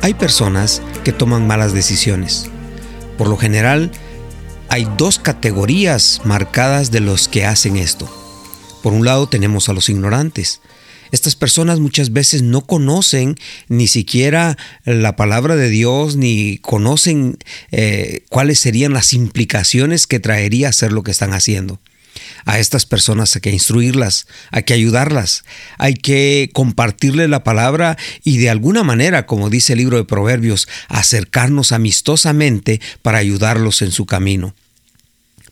Hay personas que toman malas decisiones. Por lo general, hay dos categorías marcadas de los que hacen esto. Por un lado tenemos a los ignorantes. Estas personas muchas veces no conocen ni siquiera la palabra de Dios, ni conocen eh, cuáles serían las implicaciones que traería hacer lo que están haciendo. A estas personas hay que instruirlas, hay que ayudarlas, hay que compartirle la palabra y de alguna manera, como dice el libro de Proverbios, acercarnos amistosamente para ayudarlos en su camino.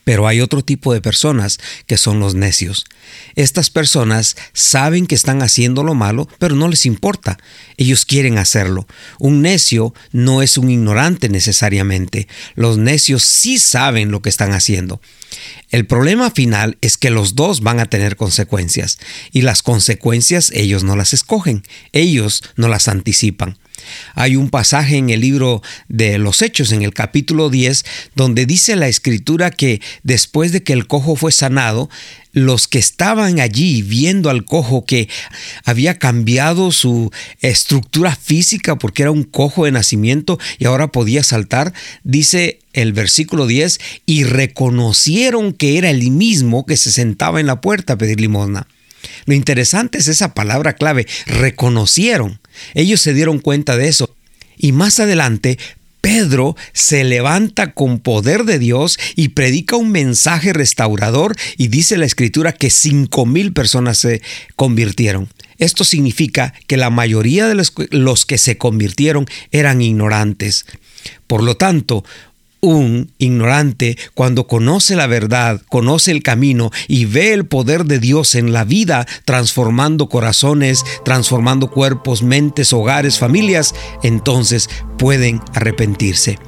Pero hay otro tipo de personas que son los necios. Estas personas saben que están haciendo lo malo, pero no les importa. Ellos quieren hacerlo. Un necio no es un ignorante necesariamente. Los necios sí saben lo que están haciendo. El problema final es que los dos van a tener consecuencias y las consecuencias ellos no las escogen, ellos no las anticipan. Hay un pasaje en el libro de los Hechos, en el capítulo 10, donde dice la escritura que después de que el cojo fue sanado, los que estaban allí viendo al cojo que había cambiado su estructura física porque era un cojo de nacimiento y ahora podía saltar, dice el versículo 10, y reconocieron que era el mismo que se sentaba en la puerta a pedir limosna. Lo interesante es esa palabra clave, reconocieron. Ellos se dieron cuenta de eso. Y más adelante, Pedro se levanta con poder de Dios y predica un mensaje restaurador y dice la escritura que cinco mil personas se convirtieron. Esto significa que la mayoría de los, que se convirtieron eran ignorantes. Por lo tanto, un ignorante cuando conoce la verdad, conoce el camino y ve el poder de Dios en la vida, transformando corazones, transformando cuerpos, mentes, hogares, familias, entonces pueden arrepentirse.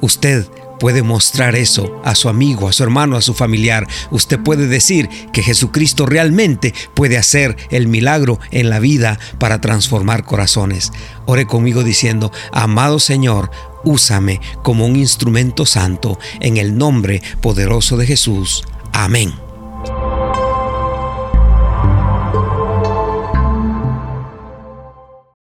Usted puede mostrar eso a su amigo, a su hermano, a su familiar. Usted puede decir que Jesucristo realmente puede hacer el milagro en la vida para transformar corazones. Ore conmigo diciendo, amado Señor, úsame como un instrumento santo en el nombre poderoso de Jesús. Amén.